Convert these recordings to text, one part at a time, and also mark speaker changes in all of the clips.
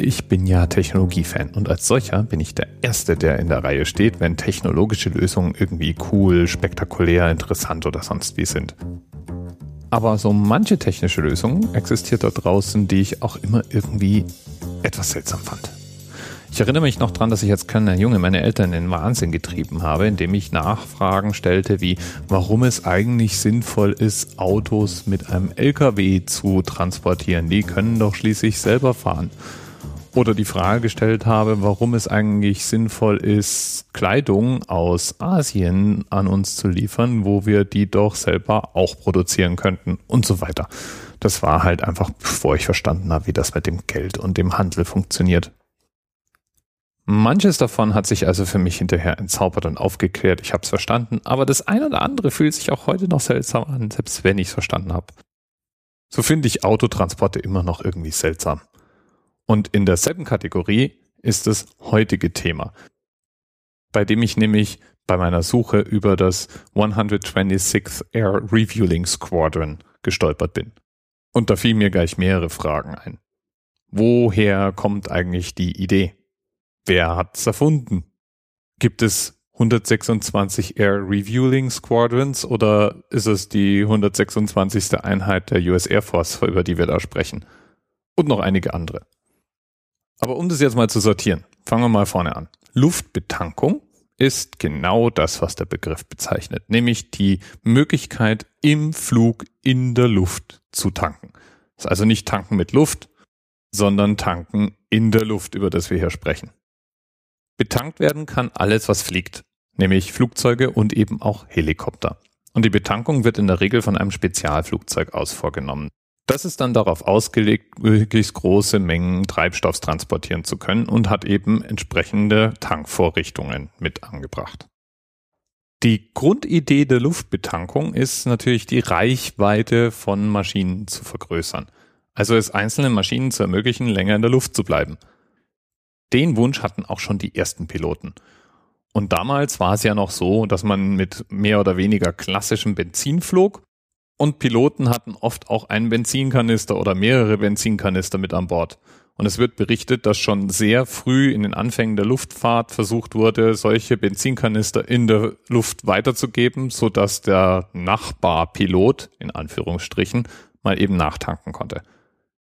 Speaker 1: Ich bin ja Technologiefan und als solcher bin ich der Erste, der in der Reihe steht, wenn technologische Lösungen irgendwie cool, spektakulär, interessant oder sonst wie sind. Aber so manche technische Lösung existiert da draußen, die ich auch immer irgendwie etwas seltsam fand. Ich erinnere mich noch dran, dass ich als kleiner Junge meine Eltern in den Wahnsinn getrieben habe, indem ich Nachfragen stellte, wie warum es eigentlich sinnvoll ist, Autos mit einem LKW zu transportieren. Die können doch schließlich selber fahren oder die Frage gestellt habe, warum es eigentlich sinnvoll ist, Kleidung aus Asien an uns zu liefern, wo wir die doch selber auch produzieren könnten und so weiter. Das war halt einfach, bevor ich verstanden habe, wie das mit dem Geld und dem Handel funktioniert. Manches davon hat sich also für mich hinterher entzaubert und aufgeklärt. Ich habe es verstanden, aber das eine oder andere fühlt sich auch heute noch seltsam an, selbst wenn ich es verstanden habe. So finde ich Autotransporte immer noch irgendwie seltsam. Und in derselben Kategorie ist das heutige Thema, bei dem ich nämlich bei meiner Suche über das 126th Air Refueling Squadron gestolpert bin. Und da fielen mir gleich mehrere Fragen ein. Woher kommt eigentlich die Idee? Wer hat's erfunden? Gibt es 126 Air Refueling Squadrons oder ist es die 126. Einheit der US Air Force, über die wir da sprechen? Und noch einige andere. Aber um das jetzt mal zu sortieren, fangen wir mal vorne an. Luftbetankung ist genau das, was der Begriff bezeichnet, nämlich die Möglichkeit im Flug in der Luft zu tanken. Das ist also nicht tanken mit Luft, sondern tanken in der Luft, über das wir hier sprechen. Betankt werden kann alles, was fliegt, nämlich Flugzeuge und eben auch Helikopter. Und die Betankung wird in der Regel von einem Spezialflugzeug aus vorgenommen. Das ist dann darauf ausgelegt, möglichst große Mengen Treibstoffs transportieren zu können und hat eben entsprechende Tankvorrichtungen mit angebracht. Die Grundidee der Luftbetankung ist natürlich die Reichweite von Maschinen zu vergrößern. Also es einzelnen Maschinen zu ermöglichen, länger in der Luft zu bleiben. Den Wunsch hatten auch schon die ersten Piloten. Und damals war es ja noch so, dass man mit mehr oder weniger klassischem Benzin flog und Piloten hatten oft auch einen Benzinkanister oder mehrere Benzinkanister mit an Bord. Und es wird berichtet, dass schon sehr früh in den Anfängen der Luftfahrt versucht wurde, solche Benzinkanister in der Luft weiterzugeben, so dass der Nachbarpilot, in Anführungsstrichen, mal eben nachtanken konnte.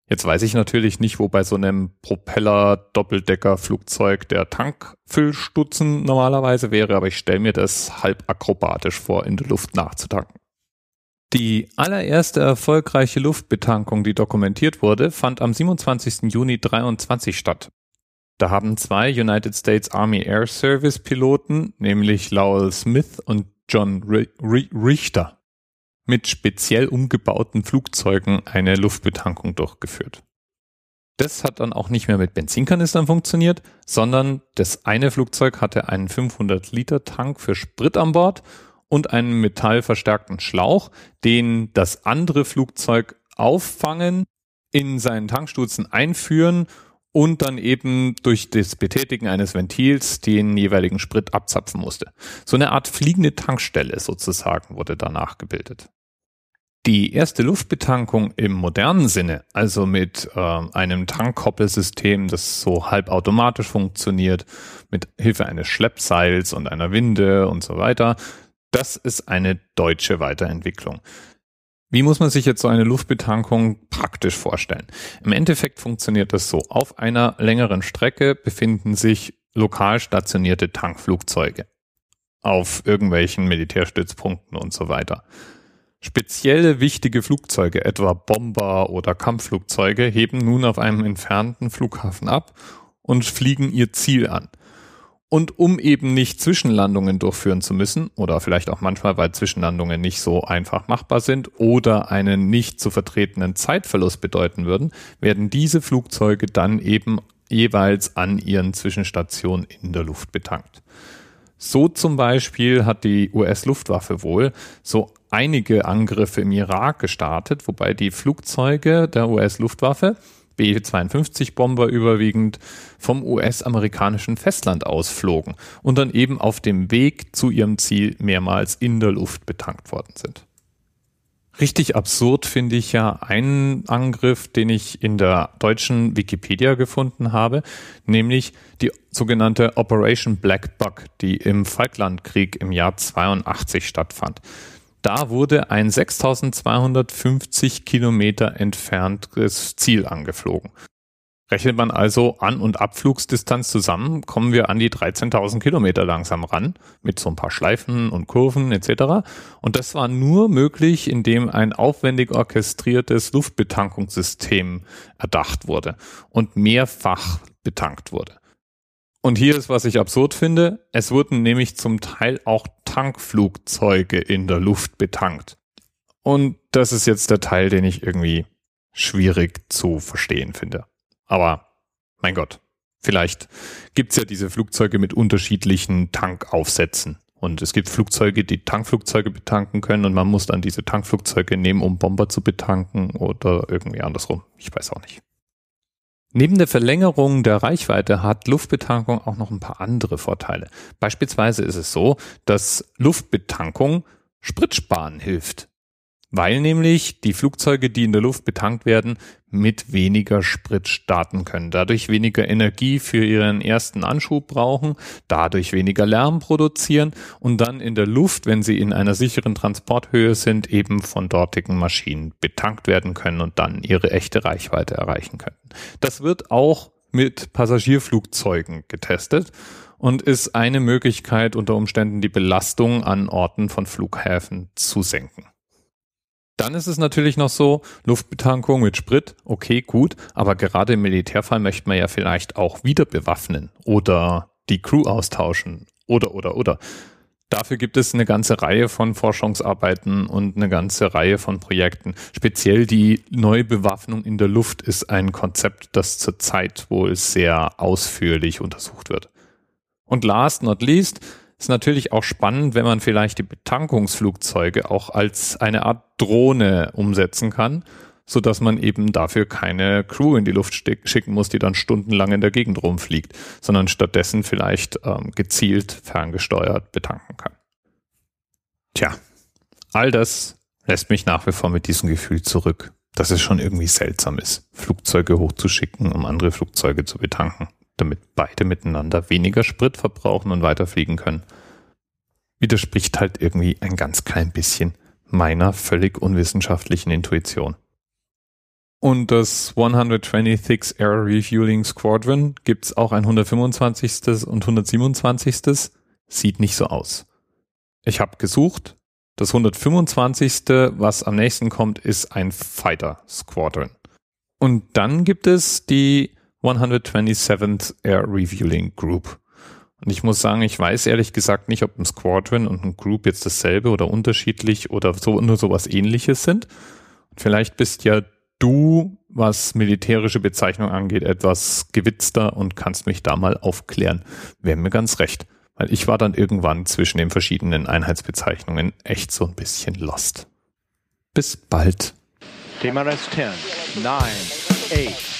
Speaker 1: Jetzt weiß ich natürlich nicht, wo bei so einem Propeller-Doppeldecker-Flugzeug der Tankfüllstutzen normalerweise wäre, aber ich stelle mir das halb akrobatisch vor, in der Luft nachzutanken. Die allererste erfolgreiche Luftbetankung, die dokumentiert wurde, fand am 27. Juni 23 statt. Da haben zwei United States Army Air Service Piloten, nämlich Lowell Smith und John Richter, mit speziell umgebauten Flugzeugen eine Luftbetankung durchgeführt. Das hat dann auch nicht mehr mit Benzinkanistern funktioniert, sondern das eine Flugzeug hatte einen 500 Liter Tank für Sprit an Bord und einen metallverstärkten Schlauch, den das andere Flugzeug auffangen, in seinen Tankstutzen einführen und dann eben durch das Betätigen eines Ventils den jeweiligen Sprit abzapfen musste. So eine Art fliegende Tankstelle sozusagen wurde danach gebildet. Die erste Luftbetankung im modernen Sinne, also mit äh, einem Tankkoppelsystem, das so halbautomatisch funktioniert, mit Hilfe eines Schleppseils und einer Winde und so weiter, das ist eine deutsche Weiterentwicklung. Wie muss man sich jetzt so eine Luftbetankung praktisch vorstellen? Im Endeffekt funktioniert das so. Auf einer längeren Strecke befinden sich lokal stationierte Tankflugzeuge. Auf irgendwelchen Militärstützpunkten und so weiter. Spezielle wichtige Flugzeuge, etwa Bomber oder Kampfflugzeuge, heben nun auf einem entfernten Flughafen ab und fliegen ihr Ziel an. Und um eben nicht Zwischenlandungen durchführen zu müssen, oder vielleicht auch manchmal, weil Zwischenlandungen nicht so einfach machbar sind oder einen nicht zu vertretenen Zeitverlust bedeuten würden, werden diese Flugzeuge dann eben jeweils an ihren Zwischenstationen in der Luft betankt. So zum Beispiel hat die US-Luftwaffe wohl so einige Angriffe im Irak gestartet, wobei die Flugzeuge der US-Luftwaffe B-52-Bomber überwiegend vom US-amerikanischen Festland ausflogen und dann eben auf dem Weg zu ihrem Ziel mehrmals in der Luft betankt worden sind. Richtig absurd finde ich ja einen Angriff, den ich in der deutschen Wikipedia gefunden habe, nämlich die sogenannte Operation Black Bug, die im Falklandkrieg im Jahr 82 stattfand. Da wurde ein 6250 Kilometer entferntes Ziel angeflogen. Rechnet man also An- und Abflugsdistanz zusammen, kommen wir an die 13.000 Kilometer langsam ran, mit so ein paar Schleifen und Kurven etc. Und das war nur möglich, indem ein aufwendig orchestriertes Luftbetankungssystem erdacht wurde und mehrfach betankt wurde. Und hier ist, was ich absurd finde, es wurden nämlich zum Teil auch Tankflugzeuge in der Luft betankt. Und das ist jetzt der Teil, den ich irgendwie schwierig zu verstehen finde. Aber mein Gott, vielleicht gibt's ja diese Flugzeuge mit unterschiedlichen Tankaufsätzen. Und es gibt Flugzeuge, die Tankflugzeuge betanken können und man muss dann diese Tankflugzeuge nehmen, um Bomber zu betanken oder irgendwie andersrum. Ich weiß auch nicht. Neben der Verlängerung der Reichweite hat Luftbetankung auch noch ein paar andere Vorteile. Beispielsweise ist es so, dass Luftbetankung Spritsparen hilft weil nämlich die Flugzeuge, die in der Luft betankt werden, mit weniger Sprit starten können, dadurch weniger Energie für ihren ersten Anschub brauchen, dadurch weniger Lärm produzieren und dann in der Luft, wenn sie in einer sicheren Transporthöhe sind, eben von dortigen Maschinen betankt werden können und dann ihre echte Reichweite erreichen können. Das wird auch mit Passagierflugzeugen getestet und ist eine Möglichkeit, unter Umständen die Belastung an Orten von Flughäfen zu senken. Dann ist es natürlich noch so, Luftbetankung mit Sprit, okay, gut, aber gerade im Militärfall möchte man ja vielleicht auch wieder bewaffnen oder die Crew austauschen oder, oder, oder. Dafür gibt es eine ganze Reihe von Forschungsarbeiten und eine ganze Reihe von Projekten. Speziell die Neubewaffnung in der Luft ist ein Konzept, das zurzeit wohl sehr ausführlich untersucht wird. Und last not least, ist natürlich auch spannend, wenn man vielleicht die Betankungsflugzeuge auch als eine Art Drohne umsetzen kann, so dass man eben dafür keine Crew in die Luft schicken muss, die dann stundenlang in der Gegend rumfliegt, sondern stattdessen vielleicht ähm, gezielt ferngesteuert betanken kann. Tja, all das lässt mich nach wie vor mit diesem Gefühl zurück, dass es schon irgendwie seltsam ist, Flugzeuge hochzuschicken, um andere Flugzeuge zu betanken damit beide miteinander weniger Sprit verbrauchen und weiterfliegen können, widerspricht halt irgendwie ein ganz klein bisschen meiner völlig unwissenschaftlichen Intuition. Und das 126 Air Refueling Squadron gibt's auch ein 125. und 127. Sieht nicht so aus. Ich habe gesucht. Das 125. was am nächsten kommt, ist ein Fighter Squadron. Und dann gibt es die 127th Air Refueling Group. Und ich muss sagen, ich weiß ehrlich gesagt nicht, ob ein Squadron und ein Group jetzt dasselbe oder unterschiedlich oder so, nur sowas ähnliches sind. vielleicht bist ja du, was militärische Bezeichnung angeht, etwas gewitzter und kannst mich da mal aufklären. Wäre mir ganz recht. Weil ich war dann irgendwann zwischen den verschiedenen Einheitsbezeichnungen echt so ein bisschen lost. Bis bald. DMRS 10, 9, 8,